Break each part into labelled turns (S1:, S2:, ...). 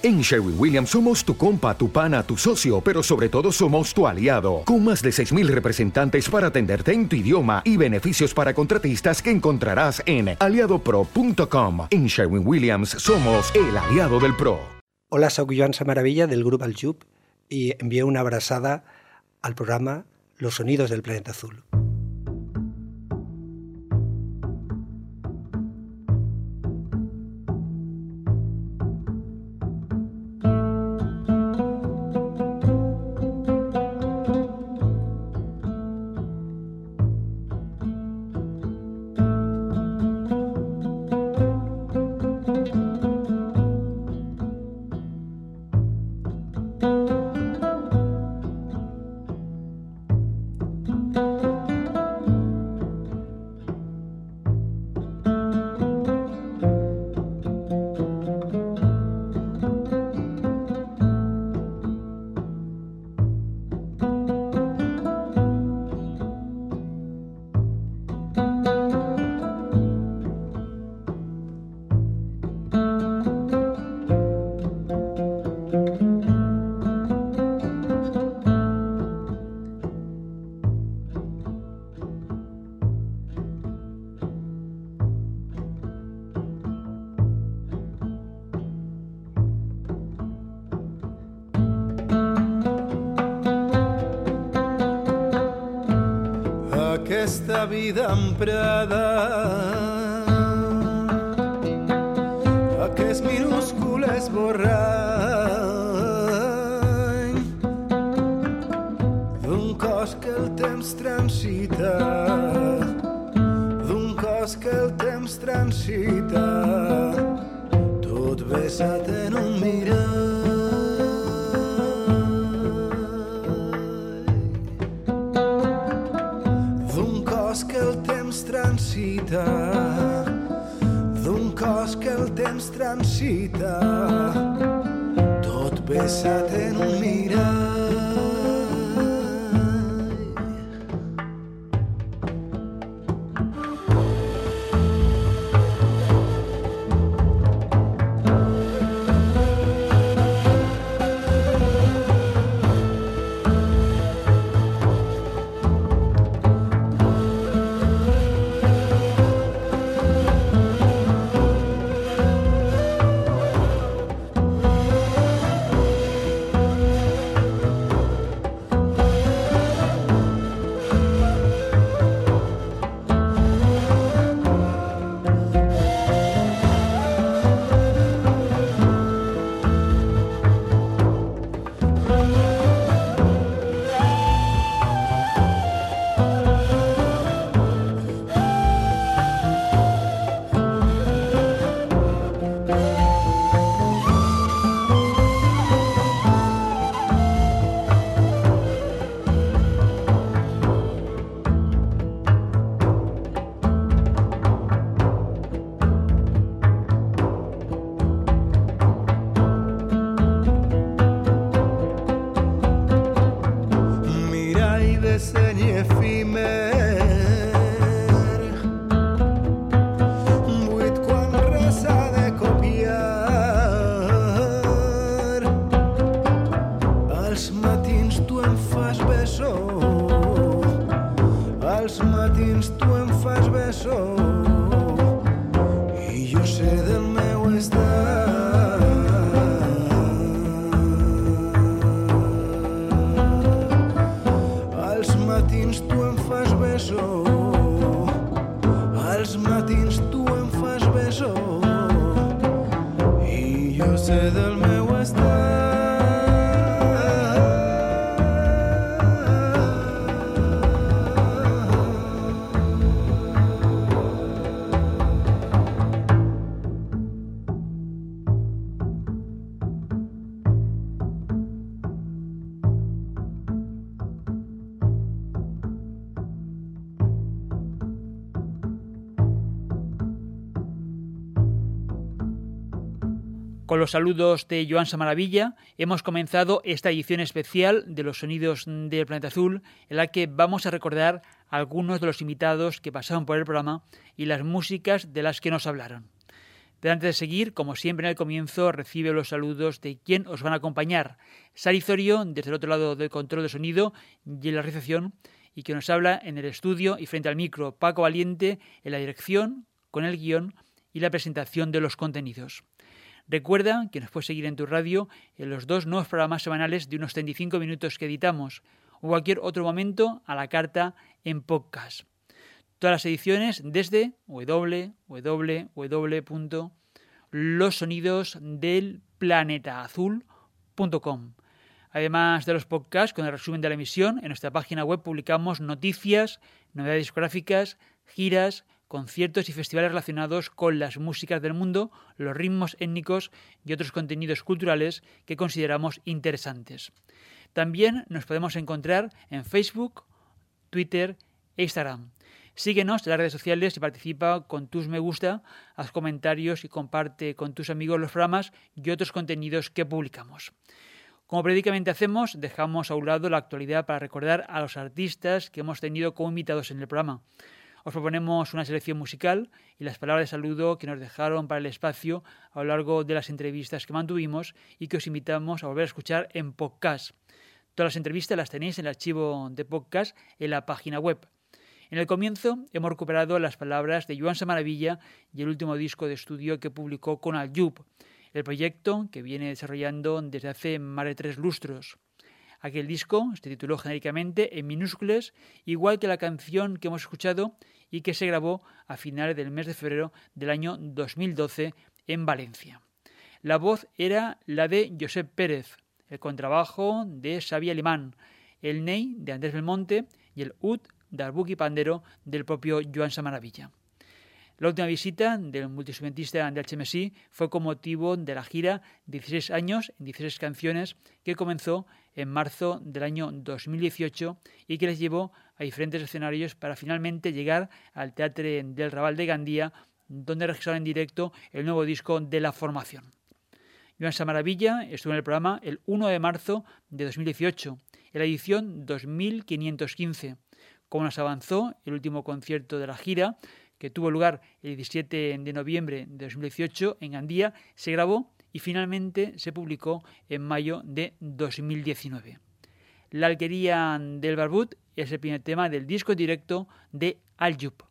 S1: En Sherwin Williams somos tu compa, tu pana, tu socio, pero sobre todo somos tu aliado, con más de 6.000 representantes para atenderte en tu idioma y beneficios para contratistas que encontrarás en aliadopro.com. En Sherwin Williams somos el aliado del PRO.
S2: Hola, soy Joan Samaravilla del Grupo Aljub y envío una abrazada al programa Los Sonidos del Planeta Azul.
S3: Vida emprada. Aquest minúscul esborrany d'un cos que el temps transita d'un cos que el temps transita transita tot besat en un mirar
S4: Con los saludos de Joan Samaravilla hemos comenzado esta edición especial de los sonidos del planeta azul en la que vamos a recordar algunos de los invitados que pasaron por el programa y las músicas de las que nos hablaron. Pero antes de seguir, como siempre en el comienzo, recibe los saludos de quien os van a acompañar. Sarizorio, desde el otro lado del control de sonido y en la recepción, y que nos habla en el estudio y frente al micro, Paco Valiente, en la dirección, con el guion y la presentación de los contenidos. Recuerda que nos puedes seguir en tu radio en los dos nuevos programas semanales de unos 35 minutos que editamos o cualquier otro momento a la carta en podcast. Todas las ediciones desde www.losonidosdelplanetaazul.com. Además de los podcasts con el resumen de la emisión, en nuestra página web publicamos noticias, novedades discográficas, giras, conciertos y festivales relacionados con las músicas del mundo, los ritmos étnicos y otros contenidos culturales que consideramos interesantes. También nos podemos encontrar en Facebook, Twitter e Instagram. Síguenos en las redes sociales y participa con tus me gusta, haz comentarios y comparte con tus amigos los programas y otros contenidos que publicamos. Como periódicamente hacemos, dejamos a un lado la actualidad para recordar a los artistas que hemos tenido como invitados en el programa. Os proponemos una selección musical y las palabras de saludo que nos dejaron para el espacio a lo largo de las entrevistas que mantuvimos y que os invitamos a volver a escuchar en podcast. Todas las entrevistas las tenéis en el archivo de podcast en la página web. En el comienzo hemos recuperado las palabras de Joan Samaravilla y el último disco de estudio que publicó con Aljub, el proyecto que viene desarrollando desde hace más de tres lustros. Aquel disco se tituló genéricamente en minúsculas, igual que la canción que hemos escuchado y que se grabó a finales del mes de febrero del año 2012 en Valencia. La voz era la de Josep Pérez, el contrabajo de Xavi Alemán, el ney de Andrés Belmonte y el ud del pandero del propio Joan Samaravilla. La última visita del multiinstrumentista de HMSI fue con motivo de la gira 16 años en 16 canciones que comenzó en marzo del año 2018 y que les llevó a diferentes escenarios para finalmente llegar al Teatro del Raval de Gandía, donde registraron en directo el nuevo disco de la formación. Joan Samaravilla estuvo en el programa el 1 de marzo de 2018, en la edición 2515 como nos avanzó el último concierto de la gira, que tuvo lugar el 17 de noviembre de 2018 en Gandía, se grabó y finalmente se publicó en mayo de 2019. La alquería del Barbut es el primer tema del disco directo de Al
S5: resposte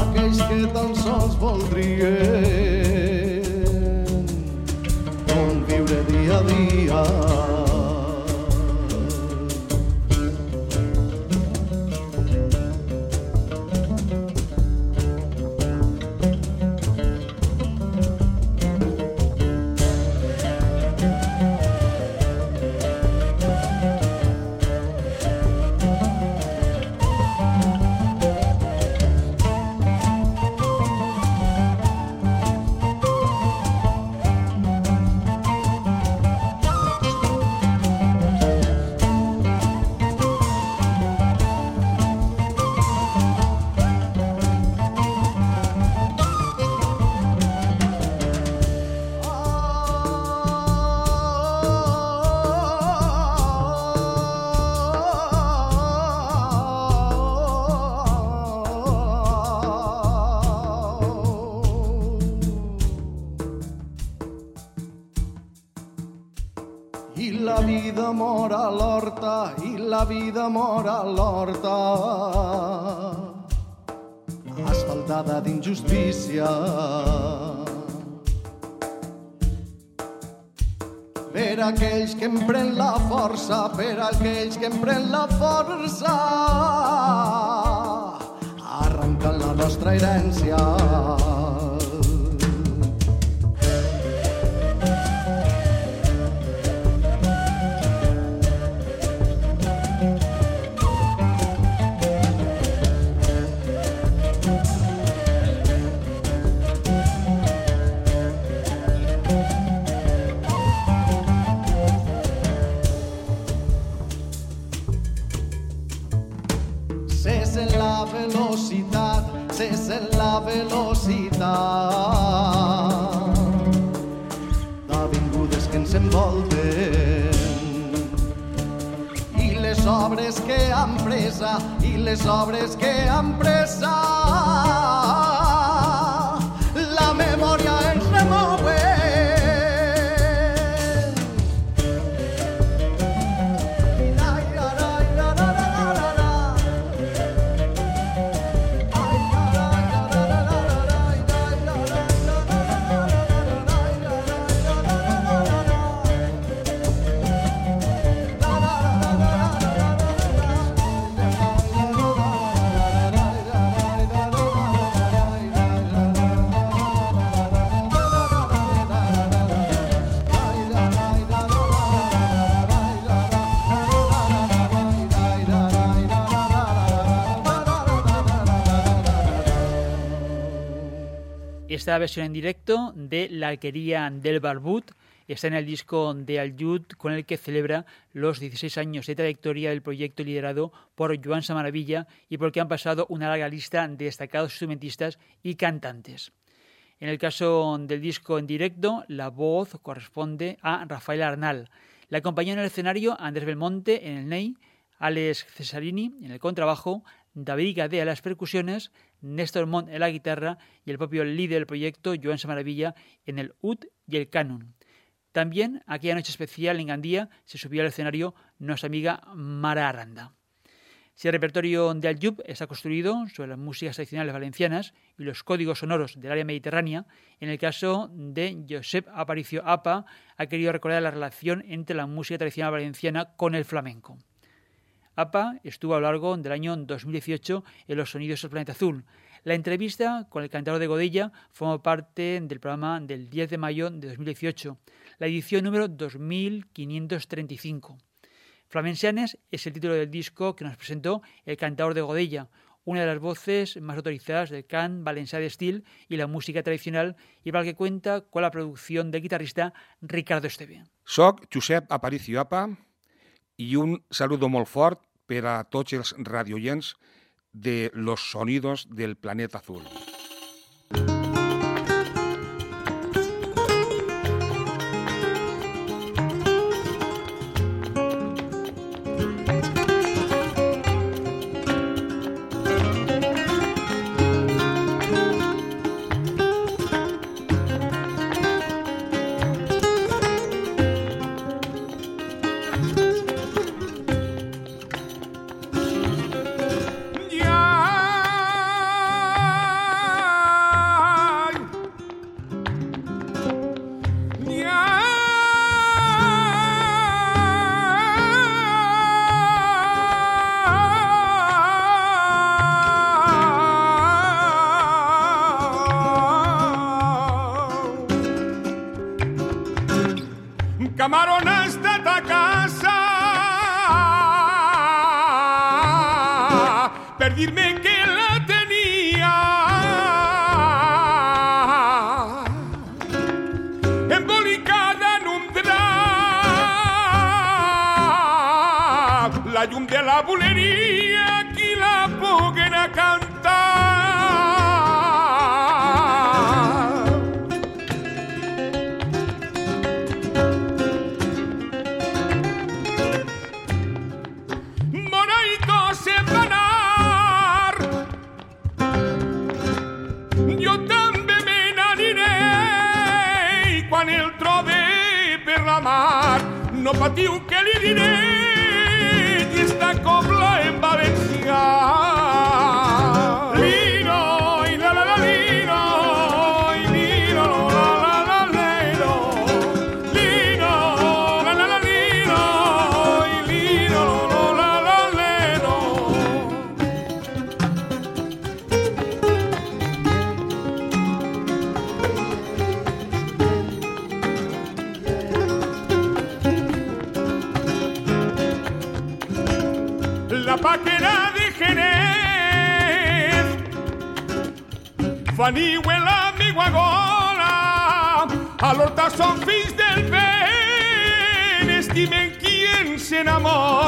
S5: aquells que tan sols voldrien on viure dia a dia. La vida mora a l'horta. Asfaltada d'injustícia. Per aquells que empren la força, per aquells que empren la força arrencant la nostra herència la velocitat, cesen la velocitat. D'avingudes que ens envolten i les obres que han presa i les obres que han presa.
S4: Esta versión en directo de La Alquería del Barbut está en el disco de Aljud con el que celebra los 16 años de trayectoria del proyecto liderado por Joan Samaravilla y por el que han pasado una larga lista de destacados instrumentistas y cantantes. En el caso del disco en directo, la voz corresponde a Rafael Arnal. La acompañó en el escenario Andrés Belmonte en el Ney, Alex Cesarini en el contrabajo, David Gadea en las percusiones, Néstor Montt en la guitarra y el propio líder del proyecto, Joan Samaravilla, en el ud y el canon. También, aquella noche especial en Gandía, se subió al escenario nuestra amiga Mara Aranda. Si el repertorio de Aljub está construido sobre las músicas tradicionales valencianas y los códigos sonoros del área mediterránea, en el caso de Josep Aparicio Apa ha querido recordar la relación entre la música tradicional valenciana con el flamenco. APA estuvo a lo largo del año 2018 en los Sonidos del Planeta Azul. La entrevista con el cantador de Godella formó parte del programa del 10 de mayo de 2018, la edición número 2535. Flamensianes es el título del disco que nos presentó el cantador de Godella, una de las voces más autorizadas del can valencià de Steel y la música tradicional y para el que cuenta con la producción del guitarrista Ricardo Esteve.
S6: Soc Josep Aparicio Apa i un saludo molt per a tots els radioients de Los Sonidos del Planeta Azul.
S7: decirme Veniu l'amigo agora, l'horta són fills del vent, estimen qui s'enamora. Mercè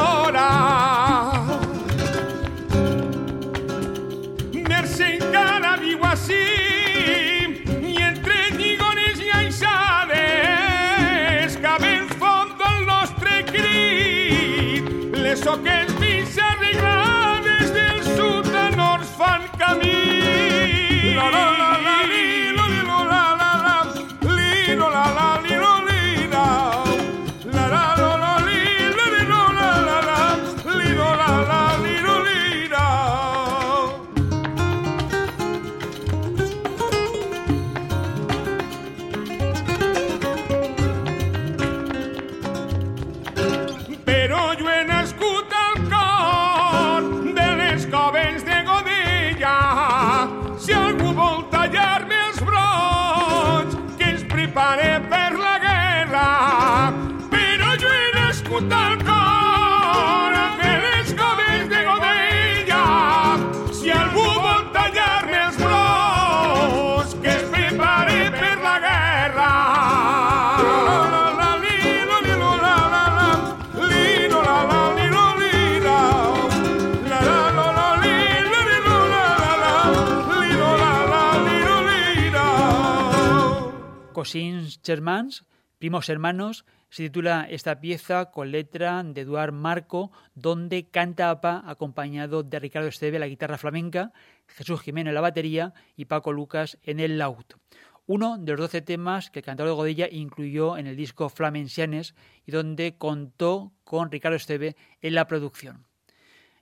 S4: Cosins Germans, Primos Hermanos, se titula esta pieza con letra de Eduard Marco, donde canta APA acompañado de Ricardo Esteve la guitarra flamenca, Jesús Jiménez la batería y Paco Lucas en el laúd. Uno de los doce temas que el cantador de Godella incluyó en el disco Flamensianes y donde contó con Ricardo Esteve en la producción.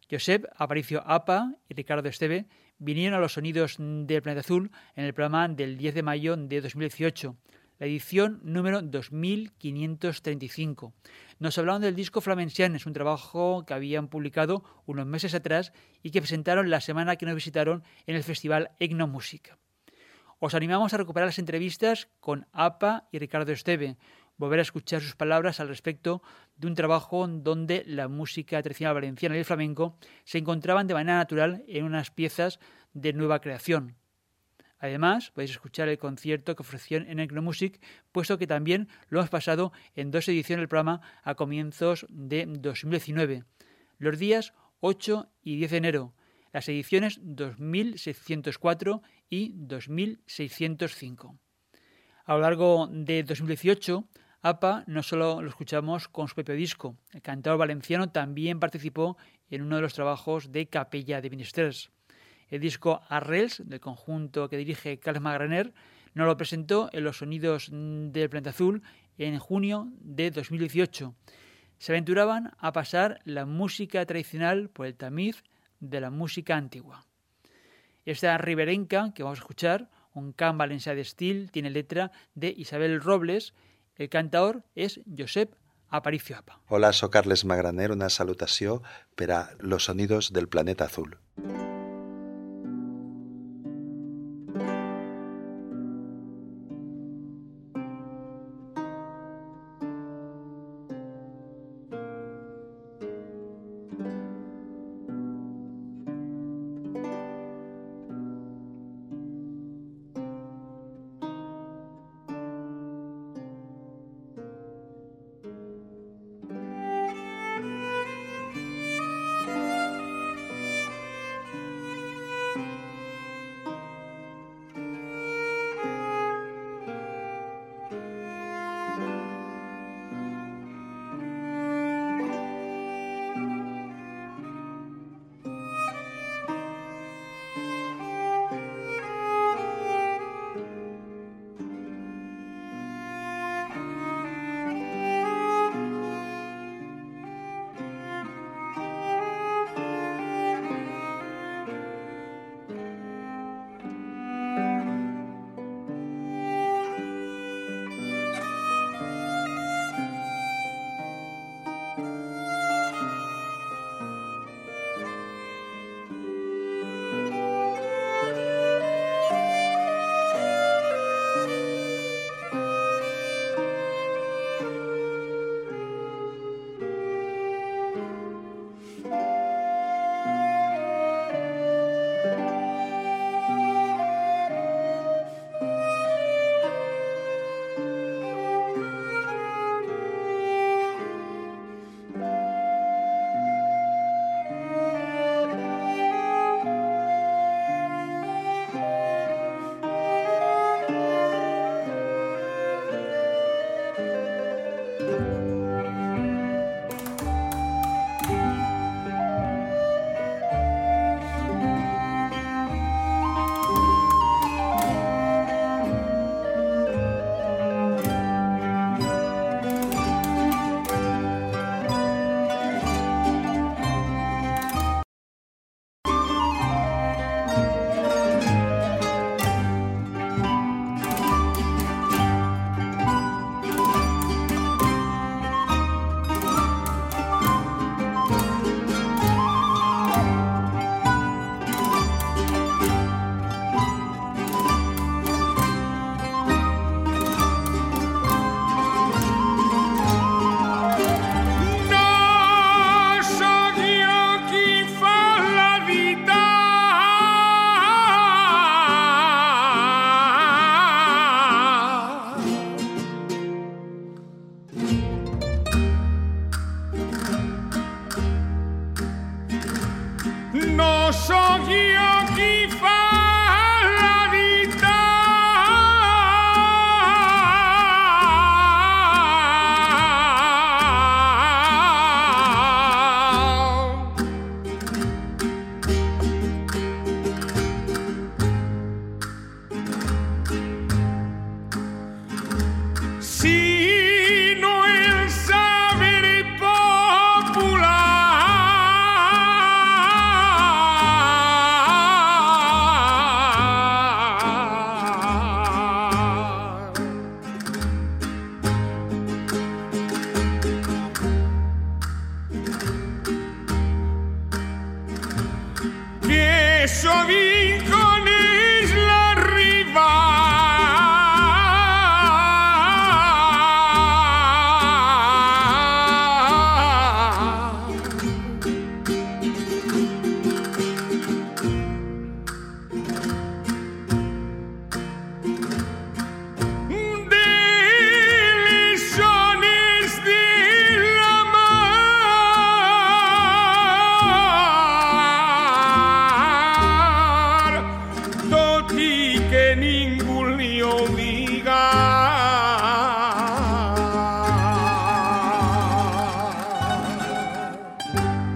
S4: Josep Aparicio Apa y Ricardo Esteve vinieron a los sonidos del Planeta Azul en el programa del 10 de mayo de 2018. la edición número 2535. Nos hablaron del disco Flamencianes, un trabajo que habían publicado unos meses atrás y que presentaron la semana que nos visitaron en el festival Etnomúsica. Os animamos a recuperar las entrevistas con APA y Ricardo Esteve, volver a escuchar sus palabras al respecto de un trabajo donde la música tradicional valenciana y el flamenco se encontraban de manera natural en unas piezas de nueva creación. Además, podéis escuchar el concierto que ofreció en Ecnomusic, puesto que también lo hemos pasado en dos ediciones del programa a comienzos de 2019, los días 8 y 10 de enero, las ediciones 2604 y 2605. A lo largo de 2018, APA no solo lo escuchamos con su propio disco, el cantador valenciano también participó en uno de los trabajos de Capella de Ministers. El disco Arrels, del conjunto que dirige Carlos Magraner, nos lo presentó en los sonidos del Planeta Azul en junio de 2018. Se aventuraban a pasar la música tradicional por el tamiz de la música antigua. Esta riberenca que vamos a escuchar, un can valencià de estil, tiene letra de Isabel Robles. El cantador és Josep Aparicio Apa.
S7: Hola, soy Carles Magraner, una salutació per a Los Sonidos del Planeta Azul.
S4: De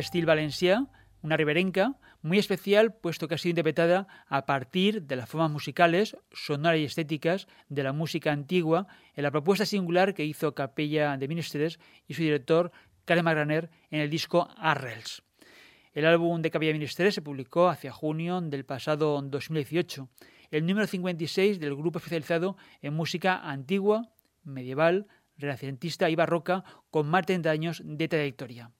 S4: estilo valencià, una riberenca, muy especial puesto que ha sido interpretada a partir de las formas musicales, sonoras y estéticas de la música antigua en la propuesta singular que hizo Capella de Ministres y su director Karen Magraner en el disco Arrels. El álbum de Capella de Ministres se publicó hacia junio del pasado 2018, el número 56 del grupo especializado en música antigua, medieval, renacentista y barroca con más de 30 años de trayectoria.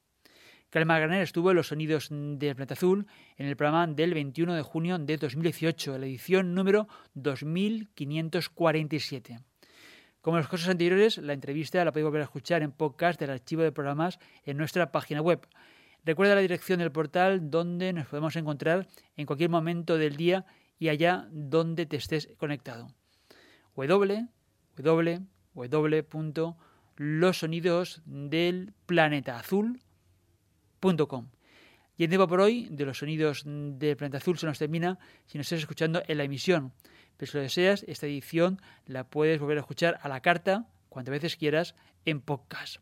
S4: Carmen Maganer estuvo en los sonidos del Planeta Azul en el programa del 21 de junio de 2018, la edición número 2547. Como en los casos anteriores, la entrevista la podéis volver a escuchar en podcast del archivo de programas en nuestra página web. Recuerda la dirección del portal donde nos podemos encontrar en cualquier momento del día y allá donde te estés conectado. www.losonidosdelplanetaazul.com y el tiempo por hoy de los sonidos del planeta azul se nos termina si nos estás escuchando en la emisión. Pero si lo deseas, esta edición la puedes volver a escuchar a la carta cuantas veces quieras en podcast.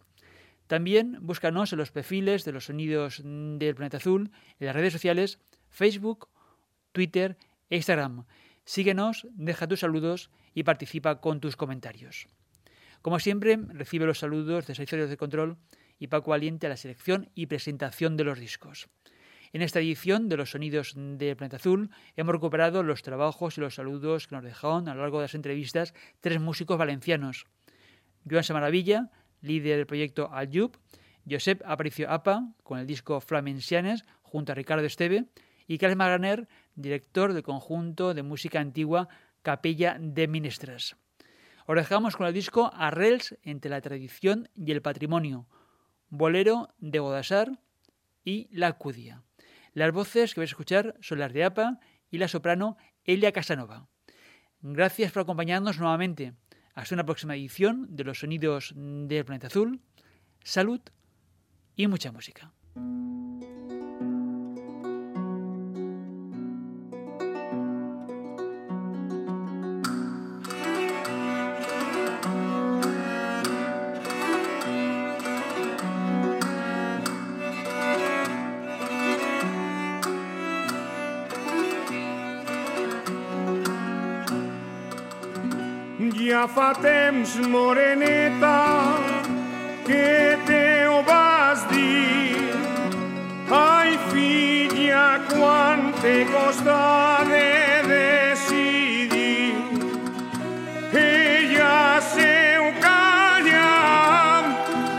S4: También búscanos en los perfiles de los sonidos del planeta azul en las redes sociales Facebook, Twitter e Instagram. Síguenos, deja tus saludos y participa con tus comentarios. Como siempre, recibe los saludos de Servicios de Control y Paco Valiente a la selección y presentación de los discos. En esta edición de los sonidos de Planeta Azul hemos recuperado los trabajos y los saludos que nos dejaron a lo largo de las entrevistas tres músicos valencianos. Joan Samaravilla, líder del proyecto Aljub, Josep Aparicio Apa, con el disco Flamensianes, junto a Ricardo Esteve, y Carles Maganer, director del conjunto de música antigua Capella de Ministras. Dejamos con el disco Arrels entre la tradición y el patrimonio, Bolero de Godasar y La Cudia. Las voces que vais a escuchar son las de APA y la soprano Elia Casanova. Gracias por acompañarnos nuevamente. Hasta una próxima edición de Los Sonidos del Planeta Azul. Salud y mucha música.
S7: Ja fa temps, moreneta, que te ho vas dir. Ai, filla, quan te costa de decidir. Ella seu calla,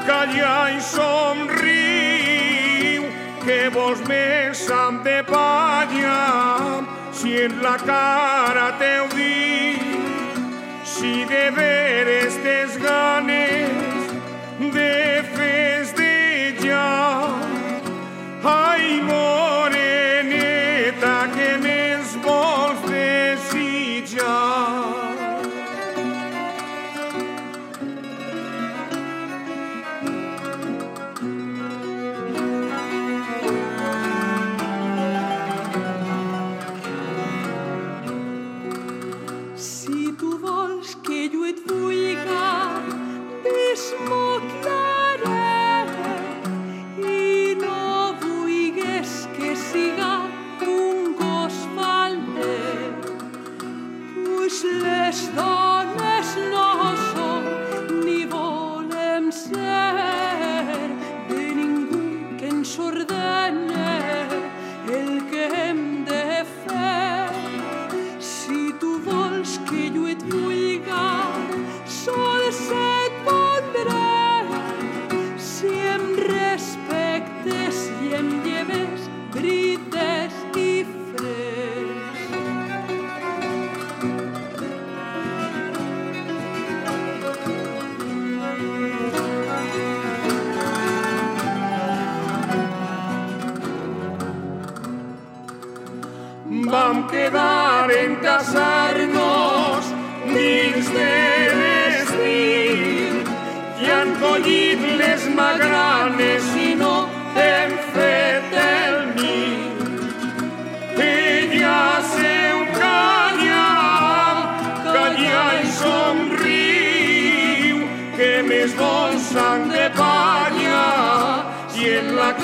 S7: calla i somriu, que vols més amb de palla, si en la cara teu dic si que
S8: ver
S7: este esgar.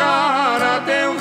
S7: En la cara